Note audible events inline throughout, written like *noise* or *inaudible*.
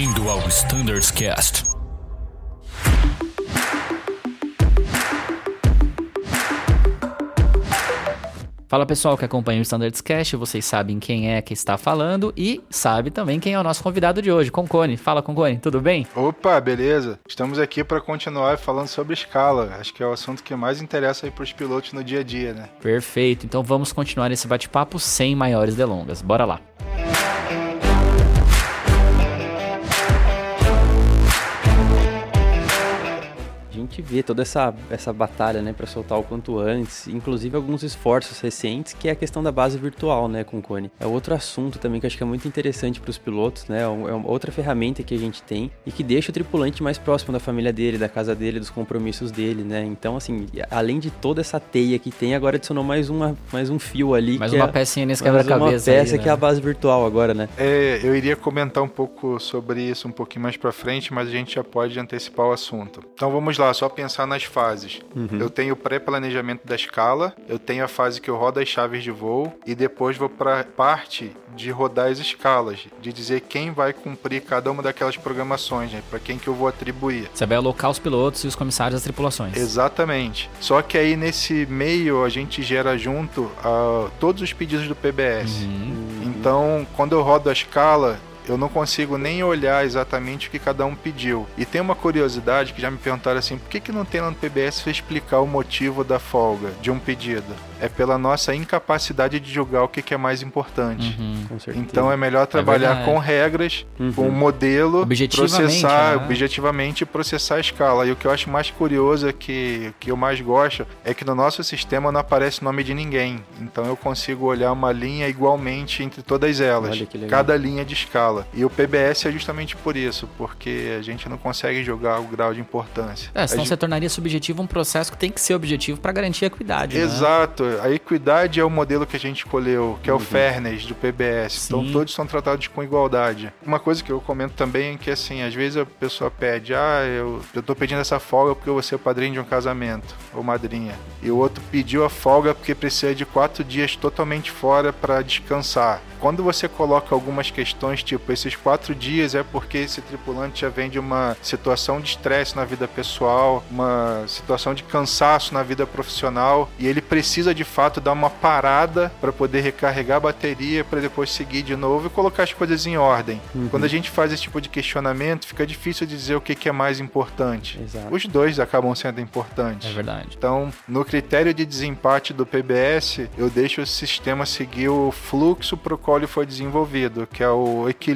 Bem-vindo ao Standards Cast. Fala pessoal que acompanha o Standards Cast, vocês sabem quem é que está falando e sabe também quem é o nosso convidado de hoje, Concone. Fala Concone, tudo bem? Opa, beleza? Estamos aqui para continuar falando sobre escala. Acho que é o assunto que mais interessa aí para os pilotos no dia a dia, né? Perfeito. Então vamos continuar esse bate-papo sem maiores delongas. Bora lá. Gente vê toda essa, essa batalha, né, para soltar o quanto antes, inclusive alguns esforços recentes, que é a questão da base virtual, né, com o Cone. É outro assunto também que eu acho que é muito interessante para os pilotos, né, é, é uma outra ferramenta que a gente tem e que deixa o tripulante mais próximo da família dele, da casa dele, dos compromissos dele, né. Então, assim, além de toda essa teia que tem, agora adicionou mais uma, mais um fio ali. Mais uma é, pecinha nesse quebra-cabeça. Uma peça aí, né? que é a base virtual agora, né. É, eu iria comentar um pouco sobre isso um pouquinho mais para frente, mas a gente já pode antecipar o assunto. Então vamos lá, só pensar nas fases. Uhum. Eu tenho o pré-planejamento da escala, eu tenho a fase que eu rodo as chaves de voo e depois vou para parte de rodar as escalas, de dizer quem vai cumprir cada uma daquelas programações, né, para quem que eu vou atribuir. Você vai alocar os pilotos e os comissários das tripulações. Exatamente. Só que aí nesse meio a gente gera junto uh, todos os pedidos do PBS. Uhum. Então, quando eu rodo a escala, eu não consigo nem olhar exatamente o que cada um pediu. E tem uma curiosidade que já me perguntaram assim: por que, que não tem lá no PBS para explicar o motivo da folga de um pedido? É pela nossa incapacidade de julgar o que, que é mais importante. Uhum, então é melhor trabalhar é com regras, uhum. com um modelo, processar né? objetivamente processar a escala. E o que eu acho mais curioso é que que eu mais gosto é que no nosso sistema não aparece nome de ninguém. Então eu consigo olhar uma linha igualmente entre todas elas, cada linha de escala escala. E o PBS é justamente por isso, porque a gente não consegue jogar o grau de importância. É, senão gente... você tornaria subjetivo um processo que tem que ser objetivo para garantir a equidade. Né? Exato. Né? A equidade é o modelo que a gente escolheu, que é o uhum. fairness do PBS. Então, Sim. Então todos são tratados com igualdade. Uma coisa que eu comento também é que assim, às vezes a pessoa pede, ah, eu, eu tô pedindo essa folga porque eu vou ser o padrinho de um casamento, ou madrinha. E o outro pediu a folga porque precisa de quatro dias totalmente fora para descansar. Quando você coloca algumas questões, tipo, esses quatro dias é porque esse tripulante já vem de uma situação de estresse na vida pessoal, uma situação de cansaço na vida profissional, e ele precisa de fato dar uma parada para poder recarregar a bateria, para depois seguir de novo e colocar as coisas em ordem. Uhum. Quando a gente faz esse tipo de questionamento, fica difícil dizer o que, que é mais importante. Exato. Os dois acabam sendo importantes. É verdade. Então, no critério de desempate do PBS, eu deixo o sistema seguir o fluxo pro protocolo foi desenvolvido, que é o equilíbrio.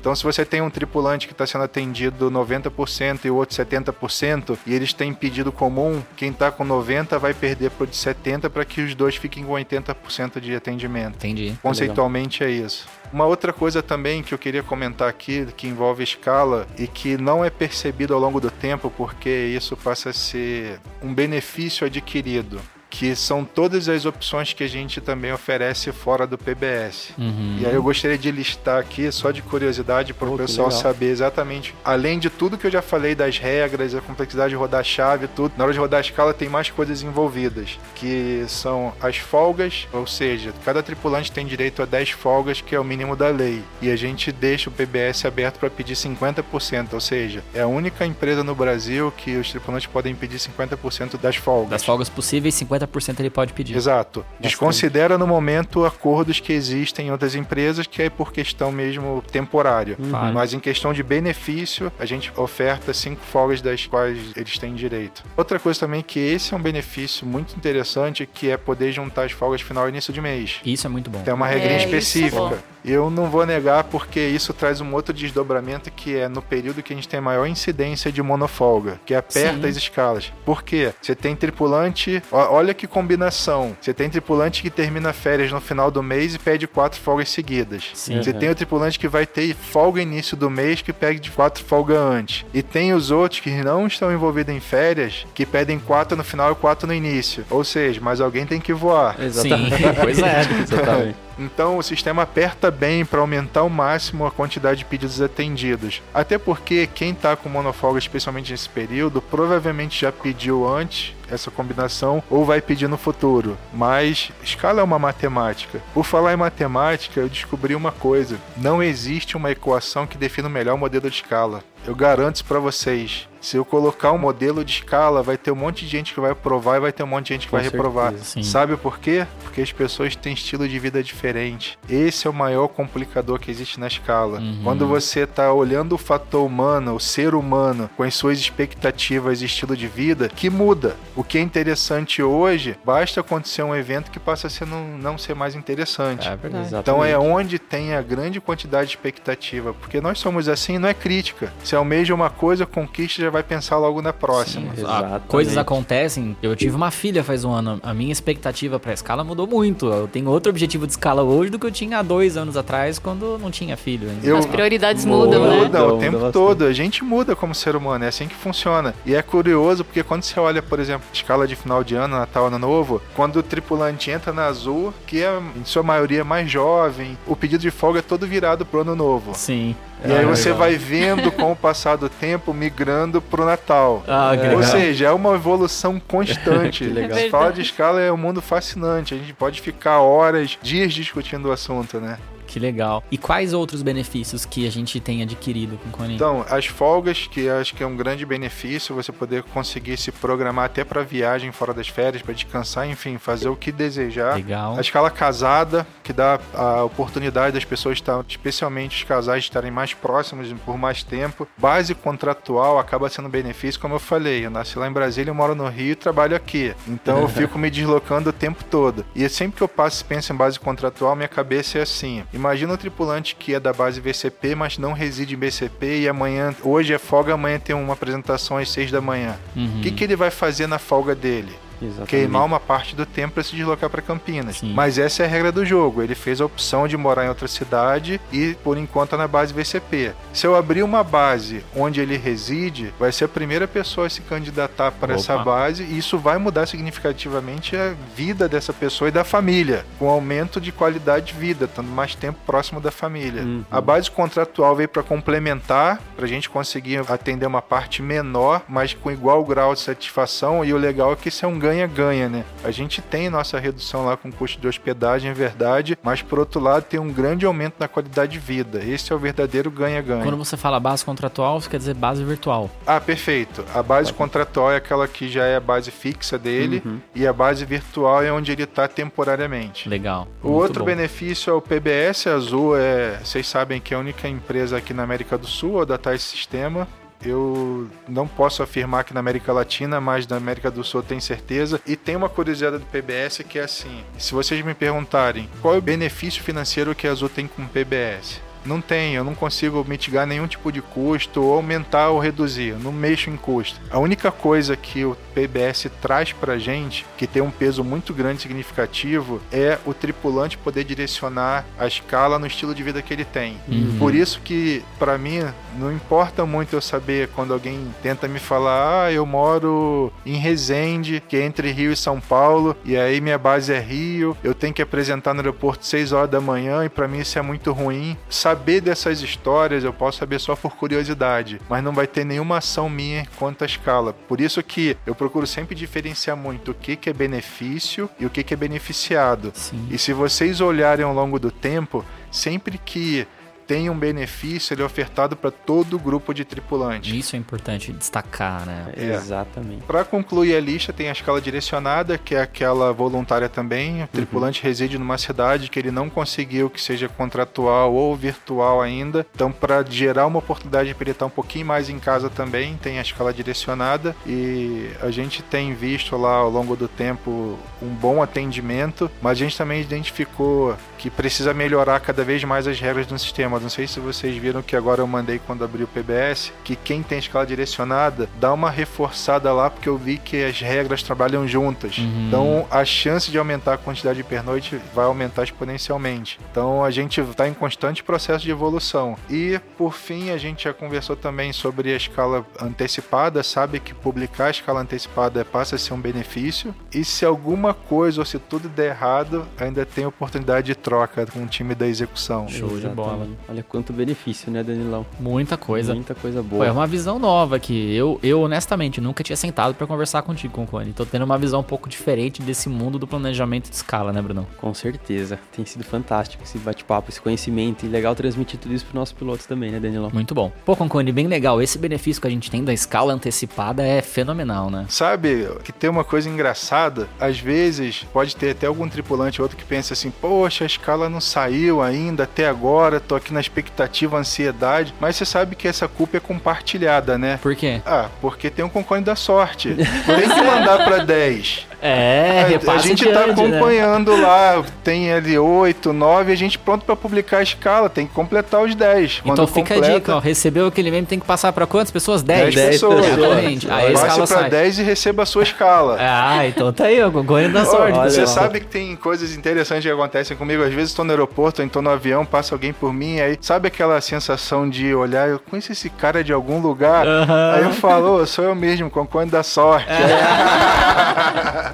Então, se você tem um tripulante que está sendo atendido 90% e o outro 70%, e eles têm pedido comum, quem está com 90% vai perder para o de 70% para que os dois fiquem com 80% de atendimento. Entendi. Conceitualmente é isso. Uma outra coisa também que eu queria comentar aqui, que envolve escala e que não é percebido ao longo do tempo, porque isso passa a ser um benefício adquirido que são todas as opções que a gente também oferece fora do PBS. Uhum. E aí eu gostaria de listar aqui, só de curiosidade, para o pessoal saber exatamente, além de tudo que eu já falei das regras, a complexidade de rodar a chave, tudo, na hora de rodar a escala tem mais coisas envolvidas, que são as folgas, ou seja, cada tripulante tem direito a 10 folgas, que é o mínimo da lei. E a gente deixa o PBS aberto para pedir 50%, ou seja, é a única empresa no Brasil que os tripulantes podem pedir 50% das folgas. Das folgas possíveis, 50 50% ele pode pedir. Exato. Desconsidera no momento acordos que existem em outras empresas, que é por questão mesmo temporária. Uhum. Mas em questão de benefício, a gente oferta cinco folgas das quais eles têm direito. Outra coisa também que esse é um benefício muito interessante, que é poder juntar as folgas final e início de mês. Isso é muito bom. Tem uma regrinha é, específica. É eu não vou negar porque isso traz um outro desdobramento que é no período que a gente tem maior incidência de monofolga, que aperta Sim. as escalas. Por quê? Você tem tripulante, olha que combinação. Você tem tripulante que termina férias no final do mês e pede quatro folgas seguidas. Sim. Você uhum. tem o tripulante que vai ter folga início do mês que pede quatro folga antes. E tem os outros que não estão envolvidos em férias que pedem quatro no final e quatro no início. Ou seja, mas alguém tem que voar. Exatamente. Sim, *laughs* pois é. *laughs* Exatamente. Então o sistema aperta bem para aumentar ao máximo a quantidade de pedidos atendidos. Até porque quem está com monofolga, especialmente nesse período, provavelmente já pediu antes essa combinação ou vai pedir no futuro. Mas escala é uma matemática. Por falar em matemática, eu descobri uma coisa: não existe uma equação que defina o melhor modelo de escala. Eu garanto isso para vocês. Se eu colocar um modelo de escala, vai ter um monte de gente que vai aprovar e vai ter um monte de gente que Com vai reprovar. certeza, sim. Sabe por quê? Porque as pessoas têm estilo de vida diferente. Esse é o maior complicador que existe na escala. Uhum. Quando você está olhando o fator humano, o ser humano, com as suas expectativas e estilo de vida, que muda. O que é interessante hoje, basta acontecer um evento que passa a ser não, não ser mais interessante. É verdade. Então é onde tem a grande quantidade de expectativa, porque nós somos assim, não é crítica. Se almeja uma coisa, conquista, já vai pensar logo na próxima. Sim, Exatamente. ah, coisas acontecem. Eu tive uma filha faz um ano. A minha expectativa pra escala mudou muito. Eu tenho outro objetivo de escala hoje do que eu tinha há dois anos atrás, quando não tinha filho. Eu- As prioridades mudam, Muda, né? Muda Muda o tempo bastante. todo. A gente muda como ser humano, é assim que funciona. E é curioso porque quando você olha, por exemplo, escala de final de ano, Natal, Ano Novo, quando o tripulante entra na Azul, que é em sua maioria mais jovem, o pedido de folga é todo virado pro Ano Novo. Sim. E aí Ah, você legal. vai vendo *laughs* com o passar do tempo migrando pro Natal. Ah, que Ou legal. seja, é uma evolução constante. *laughs* Legal. É verdade. de escala é um mundo fascinante. A gente pode ficar horas, dias discutindo o assunto, né? Que legal. E quais outros benefícios que a gente tem adquirido com o Conin? Então, as folgas, que acho que é um grande benefício, você poder conseguir se programar até para viagem fora das férias, para descansar, enfim, fazer o que desejar. Legal. A escala casada, que dá a oportunidade das pessoas estar, especialmente os casais, estarem mais próximos por mais tempo. Base contratual acaba sendo um benefício, como eu falei. Eu nasci lá em Brasília, eu moro no Rio e trabalho aqui. Então eu *laughs* fico me deslocando o tempo todo. E sempre que eu passo e penso em base contratual, minha cabeça é assim. Imagina um tripulante que é da base VCP, mas não reside em BCP e amanhã, hoje é folga, amanhã tem uma apresentação às seis da manhã. Uhum. O que, que ele vai fazer na folga dele? Exatamente. queimar uma parte do tempo para se deslocar para Campinas. Sim. Mas essa é a regra do jogo. Ele fez a opção de morar em outra cidade e, por enquanto, tá na base VCP. Se eu abrir uma base onde ele reside, vai ser a primeira pessoa a se candidatar para Opa. essa base e isso vai mudar significativamente a vida dessa pessoa e da família, com aumento de qualidade de vida, estando mais tempo próximo da família. Uhum. A base contratual veio para complementar, para a gente conseguir atender uma parte menor, mas com igual grau de satisfação. E o legal é que isso é um ganha-ganha, né? A gente tem nossa redução lá com o custo de hospedagem, é verdade, mas por outro lado tem um grande aumento na qualidade de vida. Esse é o verdadeiro ganha-ganha. Quando você fala base contratual, você quer dizer base virtual. Ah, perfeito. A base contratual é aquela que já é a base fixa dele Uhum. e a base virtual é onde ele está temporariamente. Legal. O Muito outro bom. benefício é o PBS Azul, é, vocês sabem que é a única empresa aqui na América do Sul a adotar esse sistema. Eu não posso afirmar que na América Latina, mas na América do Sul eu tenho certeza. E tem uma curiosidade do PBS que é assim: se vocês me perguntarem qual é o benefício financeiro que a Azul tem com o PBS, não tem, eu não consigo mitigar nenhum tipo de custo ou aumentar ou reduzir, eu não mexo em custo. A única coisa que o PBS traz pra gente, que tem um peso muito grande e significativo, é o tripulante poder direcionar a escala no estilo de vida que ele tem. Uhum. Por isso que, pra mim, não importa muito eu saber quando alguém tenta me falar, ah, eu moro em Resende, que é entre Rio e São Paulo, e aí minha base é Rio, eu tenho que apresentar no aeroporto 6 horas da manhã, e pra mim isso é muito ruim. Saber dessas histórias eu posso saber só por curiosidade, mas não vai ter nenhuma ação minha quanto à escala. Por isso que eu procuro sempre diferenciar muito o que, que é benefício e o que, que é beneficiado. Sim. E se vocês olharem ao longo do tempo, sempre que tem um benefício, ele é ofertado para todo o grupo de tripulantes. Isso é importante destacar, né? É. Exatamente. Para concluir a lista, tem a escala direcionada, que é aquela voluntária também. O tripulante reside numa cidade que ele não conseguiu que seja contratual ou virtual ainda. Então, para gerar uma oportunidade para ele estar um pouquinho mais em casa também, tem a escala direcionada. E a gente tem visto lá ao longo do tempo um bom atendimento, mas a gente também identificou que precisa melhorar cada vez mais as regras do sistema. não sei se vocês viram que agora eu mandei quando abri o PBS, que quem tem escala direcionada dá uma reforçada lá, porque eu vi que as regras trabalham juntas. Uhum. Então a chance de aumentar a quantidade de pernoite vai aumentar exponencialmente. Então a gente está em constante processo de evolução. E por fim, a gente já conversou também sobre a escala antecipada, sabe que publicar a escala antecipada passa a ser um benefício. E se alguma coisa ou se tudo der errado, ainda tem oportunidade de troca com o time da execução. Show Exatamente. de bola. Olha quanto benefício, né, Danilão? Muita coisa. Muita coisa boa. Foi uma visão nova que eu, eu honestamente nunca tinha sentado para conversar contigo, com o Cone. Tô tendo uma visão um pouco diferente desse mundo do planejamento de escala, né, Bruno? Com certeza. Tem sido fantástico esse bate-papo, esse conhecimento e legal transmitir tudo isso para nossos pilotos também, né, Danilão? Muito bom. Pô, Concone, bem legal. Esse benefício que a gente tem da escala antecipada é fenomenal, né? Sabe que tem uma coisa engraçada? Às vezes pode ter até algum tripulante ou outro que pensa assim: poxa, escala não saiu ainda até agora, tô aqui na expectativa, ansiedade. Mas você sabe que essa culpa é compartilhada, né? Por quê? Ah, porque tem um concone da sorte. *laughs* tem que mandar para 10. É, a, a gente está né? acompanhando né? lá, tem ali 8, 9, a gente pronto para publicar a escala, tem que completar os 10. Então fica completa, a dica, ó, recebeu aquele meme, tem que passar para quantas pessoas? 10. 10 pessoas. Exatamente. Aí Passe para 10 e receba a sua escala. Ah, então tá aí, ó, ganho da sorte. Olha, você sabe que tem coisas interessantes que acontecem comigo, às vezes estou no aeroporto, estou no avião, passa alguém por mim, aí sabe aquela sensação de olhar, eu conheço esse cara de algum lugar, uh -huh. aí eu falo, oh, sou eu mesmo, concordo da sorte. É. *laughs*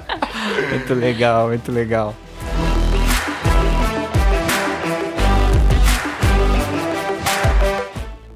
muito legal, muito legal.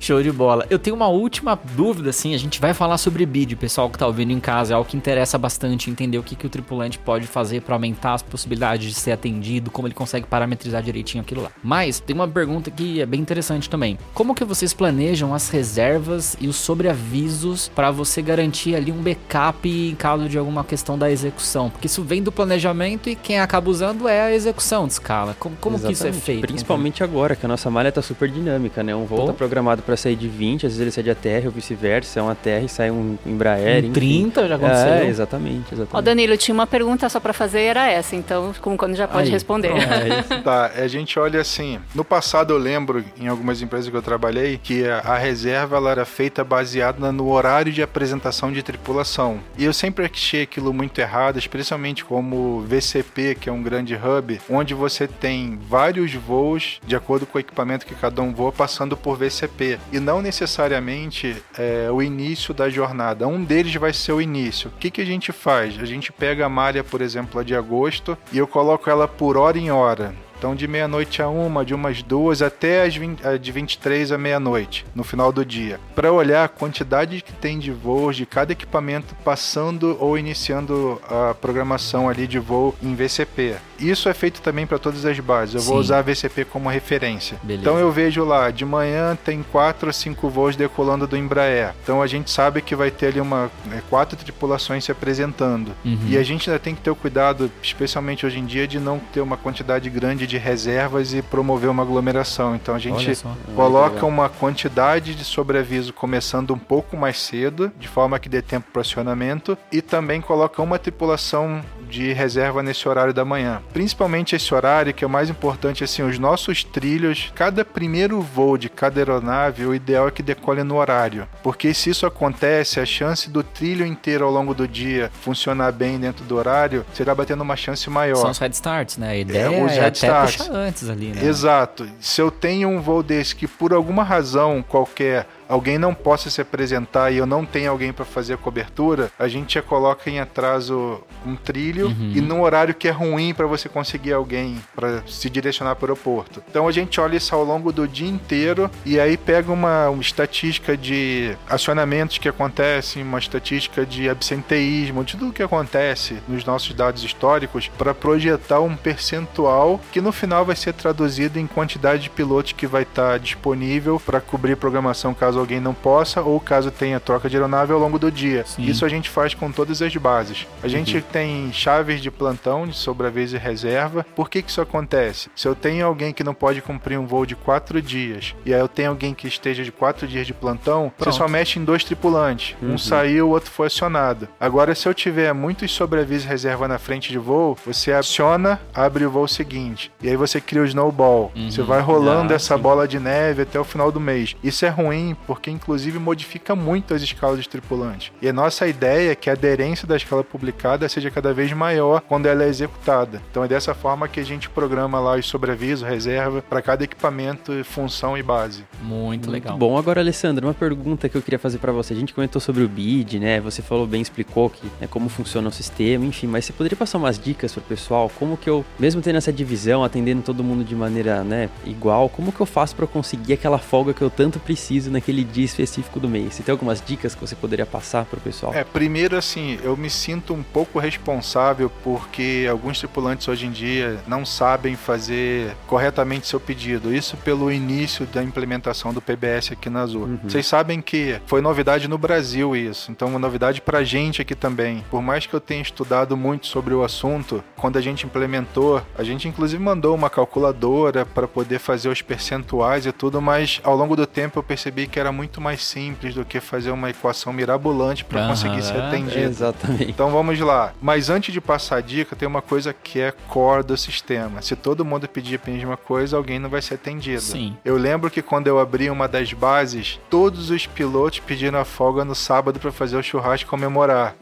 Show de bola. Eu tenho uma última dúvida, assim, a gente vai falar sobre bid, pessoal que tá ouvindo em casa, é algo que interessa bastante entender o que, que o tripulante pode fazer para aumentar as possibilidades de ser atendido, como ele consegue parametrizar direitinho aquilo lá. Mas tem uma pergunta que é bem interessante também. Como que vocês planejam as reservas e os sobreavisos para você garantir ali um backup em caso de alguma questão da execução? Porque isso vem do planejamento e quem acaba usando é a execução de escala. Como, como que isso é feito? Principalmente agora, que a nossa malha tá super dinâmica, né? Um voo tá programado para para sair de 20, às vezes ele sai de ATR ou vice-versa, é um ATR e sai um Embraer. Um 30 já aconteceu? É, exatamente, exatamente. Ó, Danilo, tinha uma pergunta só para fazer, era essa, então como quando já pode Aí, responder. É *laughs* tá, a gente olha assim, no passado eu lembro, em algumas empresas que eu trabalhei, que a, a reserva ela era feita baseada no horário de apresentação de tripulação. E eu sempre achei aquilo muito errado, especialmente como VCP, que é um grande hub, onde você tem vários voos de acordo com o equipamento que cada um voa, passando por VCP e não necessariamente é, o início da jornada. Um deles vai ser o início. O que, que a gente faz? A gente pega a malha, por exemplo, a de agosto, e eu coloco ela por hora em hora. Então, de meia-noite a uma, de umas duas até as 20, de 23 a meia-noite, no final do dia, para olhar a quantidade que tem de voos de cada equipamento passando ou iniciando a programação ali de voo em VCP. Isso é feito também para todas as bases. Eu Sim. vou usar a VCP como referência. Beleza. Então eu vejo lá, de manhã tem quatro ou cinco voos decolando do Embraer. Então a gente sabe que vai ter ali uma é, quatro tripulações se apresentando. Uhum. E a gente ainda tem que ter o cuidado, especialmente hoje em dia, de não ter uma quantidade grande de reservas e promover uma aglomeração. Então a gente coloca uma quantidade de sobreaviso começando um pouco mais cedo, de forma que dê tempo para acionamento, e também coloca uma tripulação de reserva nesse horário da manhã. Principalmente esse horário que é o mais importante, assim, os nossos trilhos, cada primeiro voo de cada aeronave, o ideal é que decole no horário, porque se isso acontece, a chance do trilho inteiro ao longo do dia funcionar bem dentro do horário, será batendo uma chance maior. São os head starts, né? A ideia é, os é até starts. puxar antes ali, né? Exato. Se eu tenho um voo desse que por alguma razão qualquer alguém não possa se apresentar e eu não tenho alguém para fazer a cobertura, a gente já coloca em atraso um trilho uhum. e num horário que é ruim para você conseguir alguém para se direcionar para o aeroporto. Então a gente olha isso ao longo do dia inteiro e aí pega uma, uma estatística de acionamentos que acontecem, uma estatística de absenteísmo, de tudo que acontece nos nossos dados históricos para projetar um percentual que no final vai ser traduzido em quantidade de pilotos que vai estar tá disponível para cobrir programação caso caso alguém não possa ou caso tenha troca de aeronave ao longo do dia. Sim. Isso a gente faz com todas as bases. A gente tem chaves de plantão, de sobreaviso e reserva. Por que, que isso acontece? Se eu tenho alguém que não pode cumprir um voo de quatro dias e aí eu tenho alguém que esteja de quatro dias de plantão, Pronto. você só mexe em dois tripulantes. Um saiu, o outro foi acionado. Agora, se eu tiver muitos sobreaviso e reserva na frente de voo, você aciona, abre o voo seguinte. E aí você cria o snowball. Você vai rolando Ah, essa sim. bola de neve até o final do mês. Isso é ruim porque, inclusive, modifica muito as escalas de tripulante. E a nossa ideia é que a aderência da escala publicada seja cada vez maior quando ela é executada. Então é dessa forma que a gente programa lá os sobreaviso, reserva, para cada equipamento, função e base. Muito legal. Muito bom. Agora, Alessandro, uma pergunta que eu queria fazer pra você. A gente comentou sobre o BID, né? Você falou bem, explicou que, né, como funciona o sistema, enfim. Mas você poderia passar umas dicas pro pessoal? Como que eu, mesmo tendo essa divisão, atendendo todo mundo de maneira, né, igual, como que eu faço pra conseguir aquela folga que eu tanto preciso naquele dia específico do mês? Você tem algumas dicas que você poderia passar pro pessoal? É, primeiro assim, eu me sinto um pouco responsável porque alguns tripulantes hoje em dia não sabem fazer corretamente seu pedido. Isso pelo início da implementação do PBS aqui na Azul. Vocês sabem que foi novidade no Brasil isso, então uma novidade pra gente aqui também. Por mais que eu tenha estudado muito sobre o assunto, quando a gente implementou, a gente inclusive mandou uma calculadora para poder fazer os percentuais e tudo, mas ao longo do tempo eu percebi que era muito mais simples do que fazer uma equação mirabolante para Aham, conseguir ser atendido. Exatamente. Então vamos lá. Mas antes de passar a dica, tem uma coisa que é core do sistema. Se todo mundo pedir a mesma coisa, alguém não vai ser atendido. Sim. Eu lembro que quando eu abri uma das bases, todos os pilotos pediram a folga no sábado para fazer o churrasco *laughs* e comemorar.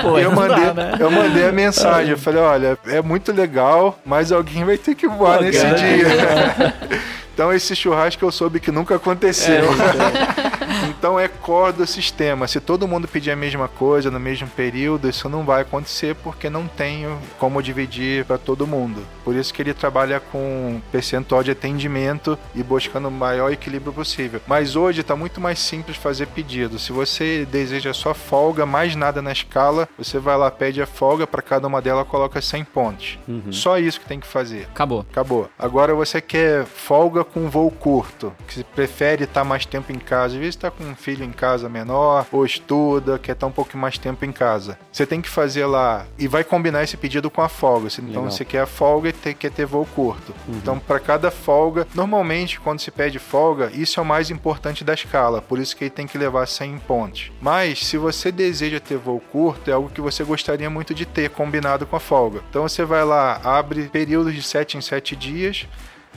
Pô, eu não dá, mandei, né? eu mandei a mensagem, eu falei, olha, é muito legal, mas alguém vai ter que voar Pô, nesse cara. dia. *laughs* então esse churrasco eu soube que nunca aconteceu. *laughs* Então é core do sistema. Se todo mundo pedir a mesma coisa no mesmo período, isso não vai acontecer porque não tenho como dividir para todo mundo. Por isso que ele trabalha com percentual de atendimento e buscando o maior equilíbrio possível. Mas hoje está muito mais simples fazer pedido. Se você deseja só folga, mais nada na escala, você vai lá, pede a folga, para cada uma delas coloca 100 pontos. Só isso que tem que fazer. Acabou. Acabou. Agora você quer folga com voo curto, que você prefere estar mais tempo em casa. Às vezes está com um filho em casa menor, ou estuda, quer estar um pouco mais tempo em casa. Você tem que fazer lá e vai combinar esse pedido com a folga. Então Legal. você quer a folga e ter, quer ter voo curto. Então para cada folga, normalmente quando se pede folga, isso é o mais importante da escala, por isso que ele tem que levar 100 pontos. Mas se você deseja ter voo curto, é algo que você gostaria muito de ter combinado com a folga. Então você vai lá, abre períodos de 7 em 7 dias,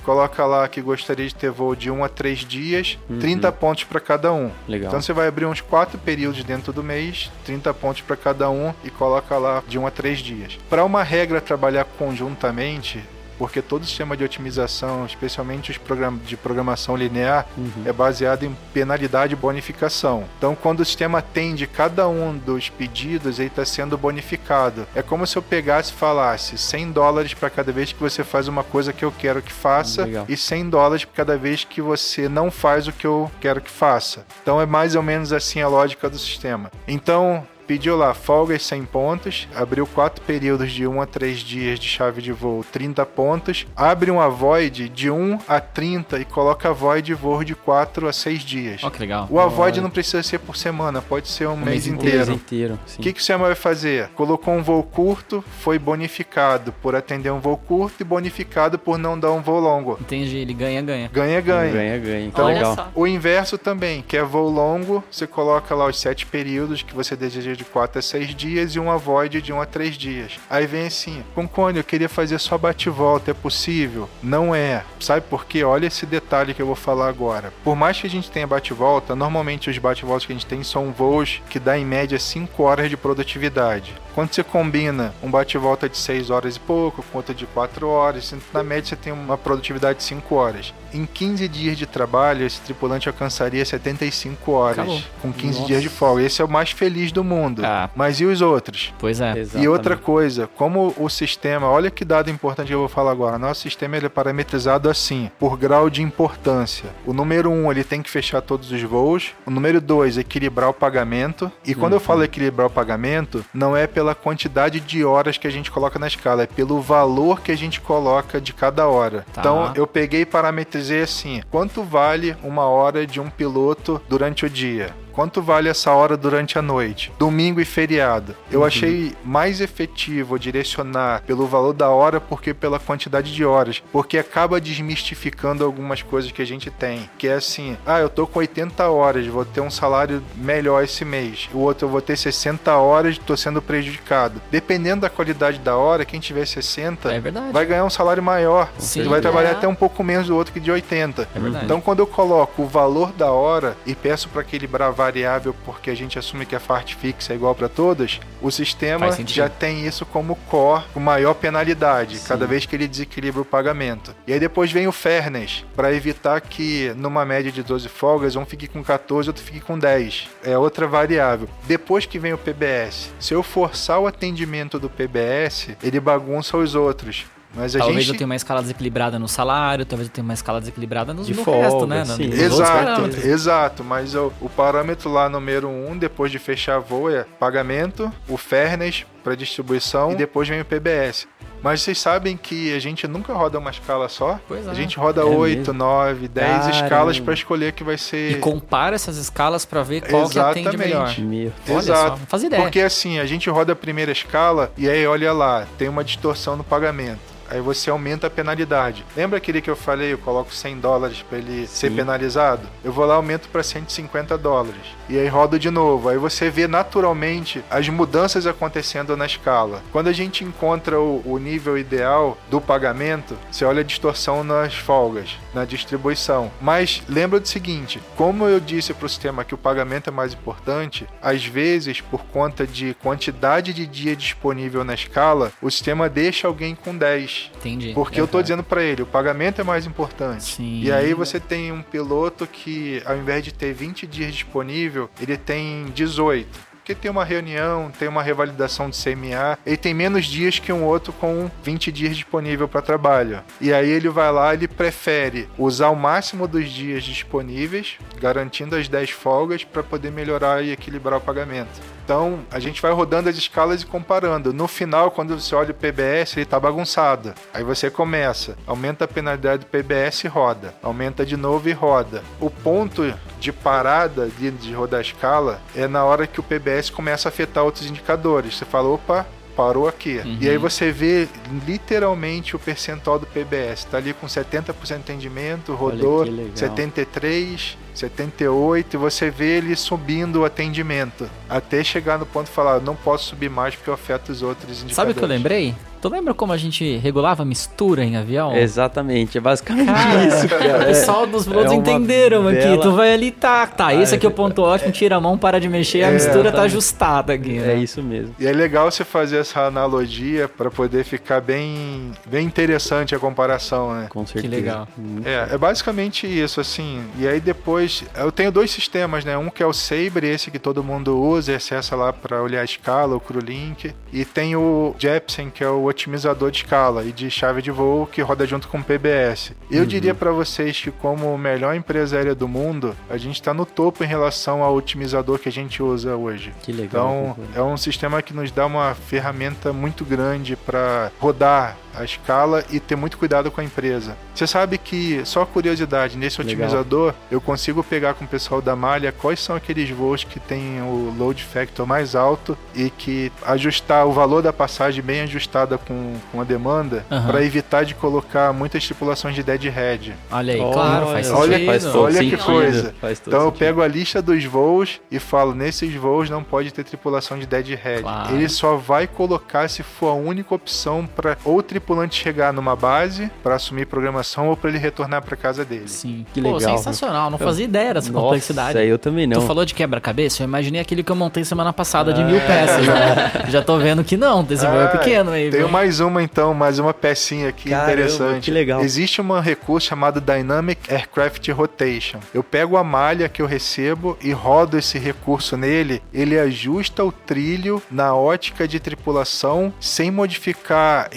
coloca lá que gostaria de ter voo de 1 a 3 dias, 30 pontos para cada um. Legal. Então você vai abrir uns 4 períodos dentro do mês, 30 pontos para cada um e coloca lá de 1 a 3 dias. Para uma regra trabalhar conjuntamente, porque todo sistema de otimização, especialmente os programas de programação linear, é baseado em penalidade e bonificação. Então, quando o sistema atende cada um dos pedidos, ele está sendo bonificado. É como se eu pegasse e falasse 100 dólares para cada vez que você faz uma coisa que eu quero que faça Legal. e 100 dólares por cada vez que você não faz o que eu quero que faça. Então, é mais ou menos assim a lógica do sistema. Então, Pediu lá folgas 100 pontos, abriu quatro períodos de 1 a 3 dias de chave de voo 30 pontos, abre uma void de 1 a 30 e coloca a void de voo de 4 a 6 dias. Ó, que legal. O avoid não precisa ser por semana, pode ser um, mês, mês O inteiro. mês inteiro. O que, que o sistema vai fazer? Colocou um voo curto, foi bonificado por atender um voo curto e bonificado por não dar um voo longo. Entendi, ele ganha, ganha. Ganha, ganha. Ganha, ganha. Então, Olha legal. só. O inverso também, que é voo longo, você coloca lá os sete períodos que você deseja de 4 a 6 dias e um avoid de 1 a 3 dias. Aí vem assim, Concone, eu queria fazer só bate-volta, é possível? Não é. Sabe por quê? Olha esse detalhe que eu vou falar agora. Por mais que a gente tenha bate-volta, normalmente os bate-voltas que a gente tem são voos que dá em média 5 horas de produtividade. Quando você combina um bate-volta de 6 horas e pouco, com outro de 4 horas, na média você tem uma produtividade de 5 horas. Em 15 dias de trabalho, esse tripulante alcançaria 75 horas, Acabou. com 15 Nossa. dias de folga. Esse é o mais feliz do mundo. Mundo. Ah. Mas e os outros? Pois é. E outra coisa, como o sistema, olha que dado importante que eu vou falar agora. Nosso sistema ele é parametrizado assim, por grau de importância. O número 1, um, ele tem que fechar todos os voos. O número 2, equilibrar o pagamento. E quando eu Uhum. falo equilibrar o pagamento, não é pela quantidade de horas que a gente coloca na escala, é pelo valor que a gente coloca de cada hora. Tá. Então, eu peguei e parametrizei assim: quanto vale uma hora de um piloto durante o dia? Quanto vale essa hora durante a noite? Domingo e feriado. Eu achei mais efetivo direcionar pelo valor da hora porque pela quantidade de horas. Porque acaba desmistificando algumas coisas que a gente tem. Que é assim, ah, eu tô com 80 horas, vou ter um salário melhor esse mês. O outro eu vou ter 60 horas, tô sendo prejudicado. Dependendo da qualidade da hora, quem tiver 60 É vai ganhar um salário maior. Sim. Vai trabalhar É. até um pouco menos do outro que de 80. É verdade. Então, quando eu coloco o valor da hora e peço para equilibrar a variável, porque a gente assume que a parte fixa é igual para todas, o sistema já tem isso como core, com maior penalidade, Sim. cada vez que ele desequilibra o pagamento. E aí depois vem o fairness, para evitar que numa média de 12 folgas, um fique com 14, outro fique com 10. É outra variável. Depois que vem o PBS, se eu forçar o atendimento do PBS, ele bagunça os outros. Mas a Talvez gente eu tenha uma escala desequilibrada no salário, talvez eu tenha uma escala desequilibrada no, De no folga, resto, né? Sim. nos Exato, exato. Mas o, o parâmetro lá número um, depois de fechar voo, é pagamento, o fairness para distribuição e depois vem o PBS. Mas vocês sabem que a gente nunca roda uma escala só? Pois é. A gente roda É 8, mesmo? 9, 10 Caramba. escalas para escolher que vai ser. E compara essas escalas pra ver qual que atende Exatamente. melhor. Meu. Olha Exato. só, fazia ideia. Porque assim, a gente roda a primeira escala e aí olha lá, tem uma distorção no pagamento. Aí você aumenta a penalidade. Lembra aquele que eu falei, eu coloco 100 dólares para ele ser Sim. penalizado? Eu vou lá aumento para 150 dólares. E aí rodo de novo. Aí você vê naturalmente as mudanças acontecendo na escala. Quando a gente encontra o, o nível ideal do pagamento, você olha a distorção nas folgas, na distribuição. Mas lembra do seguinte, como eu disse para o sistema que o pagamento é mais importante, às vezes por conta de quantidade de dia disponível na escala, o sistema deixa alguém com 10. Entendi. Porque eu tô Uhum. dizendo para ele, o pagamento é mais importante. Sim. E aí você tem um piloto que, ao invés de ter 20 dias disponível, ele tem 18. Porque tem uma reunião, tem uma revalidação de CMA, ele tem menos dias que um outro com 20 dias disponível para trabalho. E aí ele vai lá, ele prefere usar o máximo dos dias disponíveis, garantindo as 10 folgas para poder melhorar e equilibrar o pagamento. Então, a gente vai rodando as escalas e comparando. No final, quando você olha o PBS, ele tá bagunçado. Aí você começa, aumenta a penalidade do PBS e roda. Aumenta de novo e roda. O ponto de parada de, de rodar a escala é na hora que o PBS começa a afetar outros indicadores. Você fala, opa, parou aqui. Uhum. E aí você vê literalmente o percentual do PBS. Tá ali com 70% de atendimento, rodou Olha que legal. 73, 78, e você vê ele subindo o atendimento. Até chegar no ponto de falar, não posso subir mais porque eu afeto os outros indicadores. Sabe o que eu lembrei? Tu lembra como a gente regulava a mistura em avião? Exatamente, é basicamente Cara, isso, o cara. pessoal dos pilotos é entenderam aqui. bela- Tu vai ali, tá, tá. Esse Ah, aqui é o ponto ótimo, tira a mão, para de mexer, a É, mistura tá ajustada aqui, né? É isso mesmo. E é legal você fazer essa analogia para poder ficar bem, bem interessante a comparação, né? Com certeza. legal. Muito É, é basicamente isso, assim. E aí depois, eu tenho dois sistemas, né? Um que é o Sabre, esse que todo mundo usa, e acessa lá para olhar a escala, o CrewLink. E tem o Jepsen, que é o otimizador de escala e de chave de voo, que roda junto com o PBS. Eu diria para vocês que como melhor empresa aérea do mundo, a gente está no topo em relação ao otimizador que a gente usa hoje. Que legal. Então, é um sistema que nos dá uma ferramenta muito grande para rodar a escala e ter muito cuidado com a empresa. Você sabe que, só curiosidade, nesse Legal. otimizador eu consigo pegar com o pessoal da malha quais são aqueles voos que tem o load factor mais alto e que ajustar o valor da passagem bem ajustada com, com a demanda Aham. para evitar de colocar muitas tripulações de deadhead. Olha aí, claro, faz Olha, sentido. faz todo olha que sentido, coisa. faz todo Então eu sentido. pego a lista dos voos e falo, nesses voos não pode ter tripulação de deadhead. Claro. Ele só vai colocar se for a única opção para ou tripulante chegar numa base para assumir programação ou para ele retornar para casa dele. Sim. Que Pô, legal. sensacional. Não fazia ideia dessa Nossa, complexidade. eu também não. Tu falou de quebra-cabeça? Eu imaginei aquele que eu montei semana passada de mil peças. né? Já tô vendo que não, esse é Ah, pequeno aí. Tem viu? mais uma então, mais uma pecinha aqui Caramba, interessante. que legal. Existe um recurso chamado Dynamic Aircraft Rotation. Eu pego a malha que eu recebo e rodo esse recurso nele, ele ajusta o trilho na ótica de tripulação sem modificar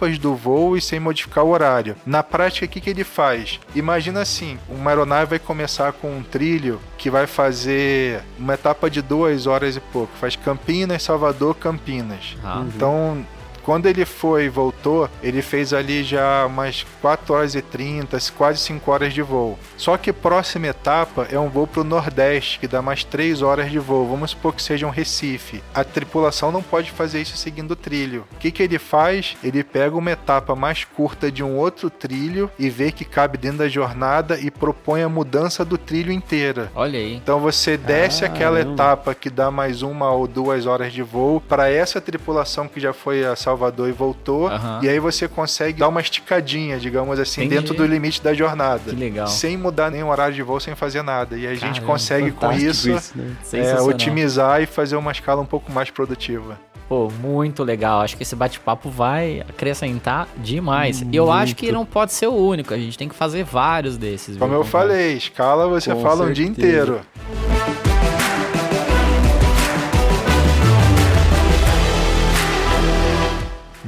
etapas do voo e sem modificar o horário. Na prática, o que, que ele faz? Imagina assim, uma aeronave vai começar com um trilho que vai fazer uma etapa de duas horas e pouco. Faz Campinas, Salvador, Campinas. Ah. Então, quando ele foi e voltou, ele fez ali já umas 4 horas e 30, quase 5 horas de voo. Só que próxima etapa é um voo para o Nordeste, que dá mais 3 horas de voo. Vamos supor que seja um Recife. A tripulação não pode fazer isso seguindo o trilho. O que, que ele faz? Ele pega uma etapa mais curta de um outro trilho e vê que cabe dentro da jornada e propõe a mudança do trilho inteira. Olha aí. Então você desce aquela Caramba. etapa que dá mais uma ou duas horas de voo para essa tripulação que já foi a Salvador e voltou. Aham. E aí você consegue dar uma esticadinha, digamos assim, Entendi. dentro do limite da jornada. Que legal. Sem mudar nenhum horário de voo, sem fazer nada. E a gente Caramba, consegue com Fantástico isso, né? é, otimizar e fazer uma escala um pouco mais produtiva. Pô, muito legal. Acho que esse bate-papo vai acrescentar demais. E eu acho que não pode ser o único. A gente tem que fazer vários desses. Como viu? eu falei, escala você Com fala um dia certeza. inteiro.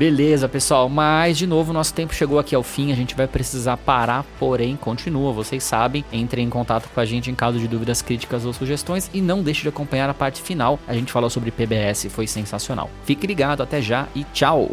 Beleza, pessoal. Mas, de novo, nosso tempo chegou aqui ao fim. A gente vai precisar parar, porém, continua. Vocês sabem. Entrem em contato com a gente em caso de dúvidas, críticas ou sugestões. E não deixe de acompanhar a parte final. A gente falou sobre PBS, foi sensacional. Fique ligado, até já e tchau!